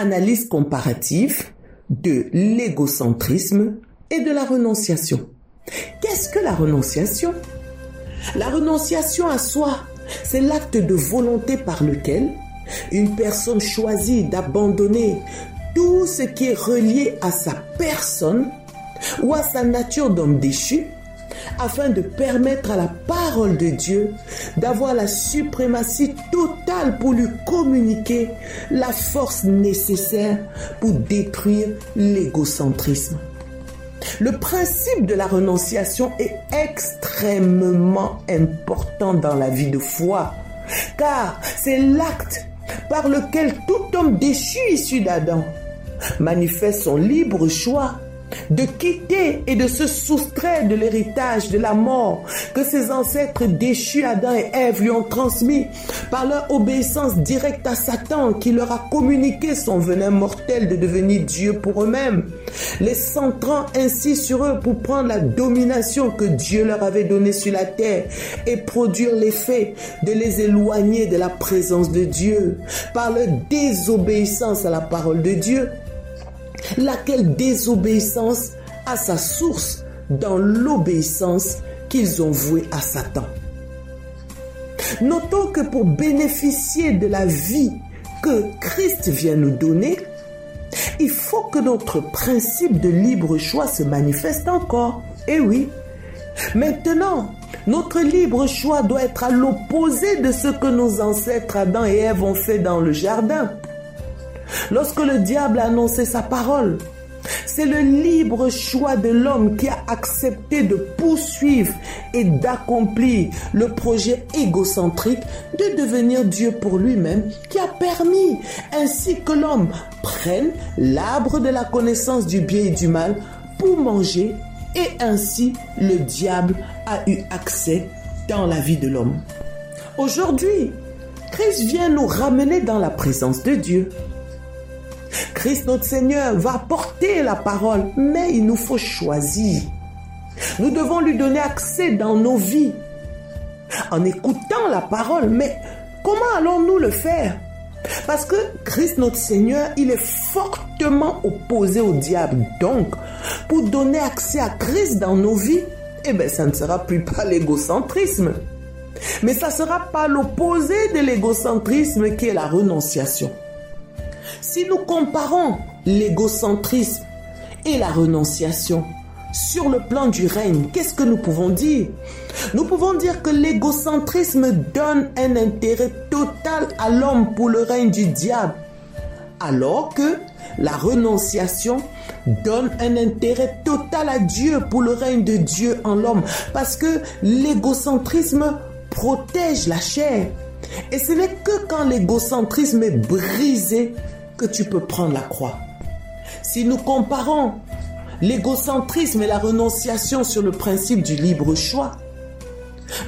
Analyse comparative de l'égocentrisme et de la renonciation. Qu'est-ce que la renonciation? La renonciation à soi, c'est l'acte de volonté par lequel une personne choisit d'abandonner tout ce qui est relié à sa personne ou à sa nature d'homme déchu afin de permettre à la parole de Dieu d'avoir la suprématie totale pour lui communiquer la force nécessaire pour détruire l'égocentrisme. Le principe de la renonciation est extrêmement important dans la vie de foi, car c'est l'acte par lequel tout homme déchu issu d'Adam manifeste son libre choix de quitter et de se soustraire de l'héritage de la mort que ses ancêtres déchus Adam et Ève lui ont transmis par leur obéissance directe à Satan qui leur a communiqué son venin mortel de devenir Dieu pour eux-mêmes, les centrant ainsi sur eux pour prendre la domination que Dieu leur avait donnée sur la terre et produire l'effet de les éloigner de la présence de Dieu par leur désobéissance à la parole de Dieu laquelle désobéissance a sa source dans l'obéissance qu'ils ont vouée à Satan. Notons que pour bénéficier de la vie que Christ vient nous donner, il faut que notre principe de libre choix se manifeste encore. Eh oui. Maintenant, notre libre choix doit être à l'opposé de ce que nos ancêtres Adam et Ève ont fait dans le jardin. Lorsque le diable a annoncé sa parole, c'est le libre choix de l'homme qui a accepté de poursuivre et d'accomplir le projet égocentrique de devenir Dieu pour lui-même qui a permis ainsi que l'homme prenne l'arbre de la connaissance du bien et du mal pour manger et ainsi le diable a eu accès dans la vie de l'homme. Aujourd'hui, Christ vient nous ramener dans la présence de Dieu. Christ notre Seigneur va porter la parole, mais il nous faut choisir. Nous devons lui donner accès dans nos vies en écoutant la parole, mais comment allons-nous le faire? Parce que Christ notre Seigneur, il est fortement opposé au diable. Donc, pour donner accès à Christ dans nos vies, eh bien, ça ne sera plus pas l'égocentrisme. Mais ça sera pas l'opposé de l'égocentrisme qui est la renonciation. Si nous comparons l'égocentrisme et la renonciation sur le plan du règne, qu'est-ce que nous pouvons dire? Nous pouvons dire que l'égocentrisme donne un intérêt total à l'homme pour le règne du diable, alors que la renonciation donne un intérêt total à Dieu pour le règne de Dieu en l'homme, parce que l'égocentrisme protège la chair. Et ce n'est que quand l'égocentrisme est brisé tu peux prendre la croix. Si nous comparons l'égocentrisme et la renonciation sur le principe du libre choix,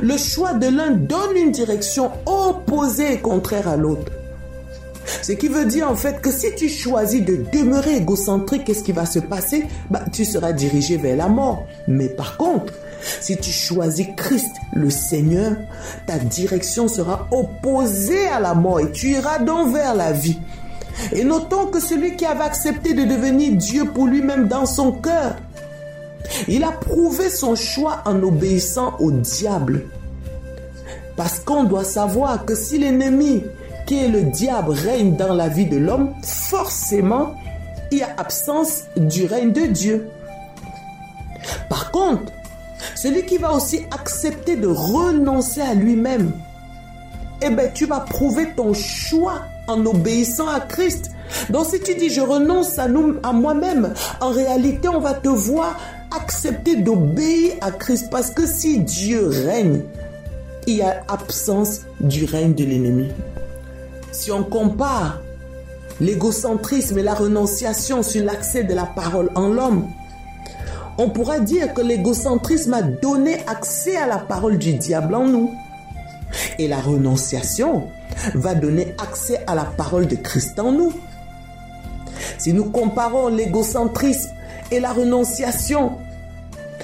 le choix de l'un donne une direction opposée et contraire à l'autre. Ce qui veut dire en fait que si tu choisis de demeurer égocentrique, qu'est-ce qui va se passer? Bah, Tu seras dirigé vers la mort. Mais par contre, si tu choisis Christ, le Seigneur, ta direction sera opposée à la mort et tu iras donc vers la vie. Et notons que celui qui avait accepté de devenir Dieu pour lui-même dans son cœur, il a prouvé son choix en obéissant au diable. Parce qu'on doit savoir que si l'ennemi, qui est le diable, règne dans la vie de l'homme, forcément, il y a absence du règne de Dieu. Par contre, celui qui va aussi accepter de renoncer à lui-même, eh bien, tu vas prouver ton choix en obéissant à Christ. Donc si tu dis je renonce à, à moi-même, en réalité on va te voir accepter d'obéir à Christ parce que si Dieu règne, il y a absence du règne de l'ennemi. Si on compare l'égocentrisme et la renonciation sur l'accès de la parole en l'homme, on pourra dire que l'égocentrisme a donné accès à la parole du diable en nous. Et la renonciation va donner accès à la parole de Christ en nous. Si nous comparons l'égocentrisme et la renonciation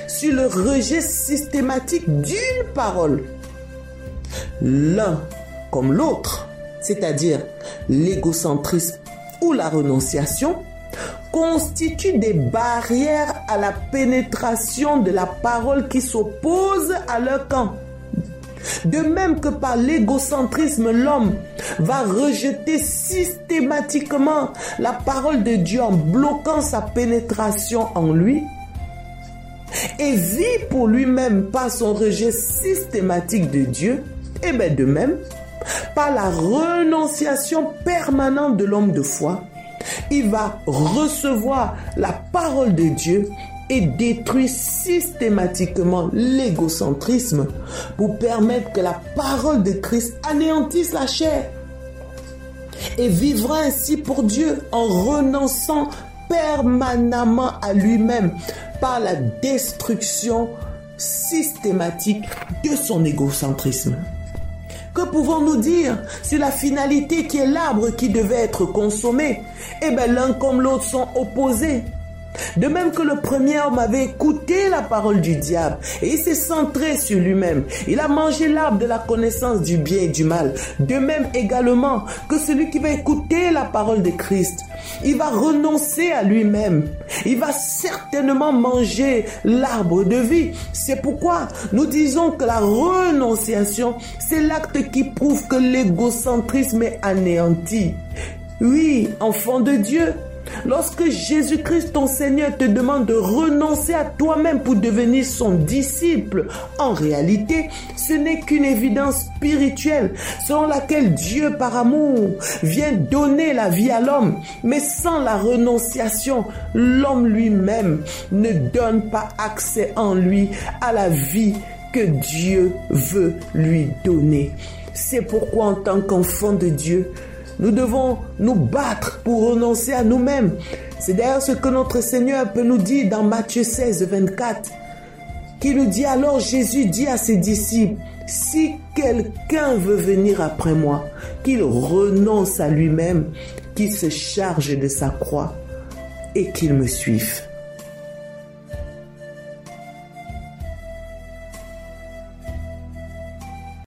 sur le rejet systématique d'une parole, l'un comme l'autre, c'est-à-dire l'égocentrisme ou la renonciation constituent des barrières à la pénétration de la parole qui s'oppose à leur camp. De même que par l'égocentrisme, l'homme va rejeter systématiquement la parole de Dieu en bloquant sa pénétration en lui et vit pour lui-même par son rejet systématique de Dieu, et bien de même, par la renonciation permanente de l'homme de foi, il va recevoir la parole de Dieu et détruire systématiquement l'égocentrisme pour permettre que la parole de Christ anéantisse la chair et vivra ainsi pour Dieu en renonçant permanemment à lui-même par la destruction systématique de son égocentrisme. Que pouvons-nous dire si la finalité qui est l'arbre qui devait être consommé? Eh bien, l'un comme l'autre sont opposés. De même que le premier homme avait écouté la parole du diable et il s'est centré sur lui-même. Il a mangé l'arbre de la connaissance du bien et du mal. De même également que celui qui va écouter la parole de Christ, il va renoncer à lui-même. Il va certainement manger l'arbre de vie. C'est pourquoi nous disons que la renonciation, c'est l'acte qui prouve que l'égocentrisme est anéanti. Oui, enfant de Dieu, Lorsque Jésus-Christ, ton Seigneur, te demande de renoncer à toi-même pour devenir son disciple, en réalité, ce n'est qu'une évidence spirituelle selon laquelle Dieu, par amour, vient donner la vie à l'homme. Mais sans la renonciation, l'homme lui-même ne donne pas accès en lui à la vie que Dieu veut lui donner. C'est pourquoi en tant qu'enfant de Dieu, nous devons nous battre pour renoncer à nous-mêmes. C'est d'ailleurs ce que notre Seigneur peut nous dire dans Matthieu 16, 24, qui nous dit alors Jésus dit à ses disciples, si quelqu'un veut venir après moi, qu'il renonce à lui-même, qu'il se charge de sa croix et qu'il me suive.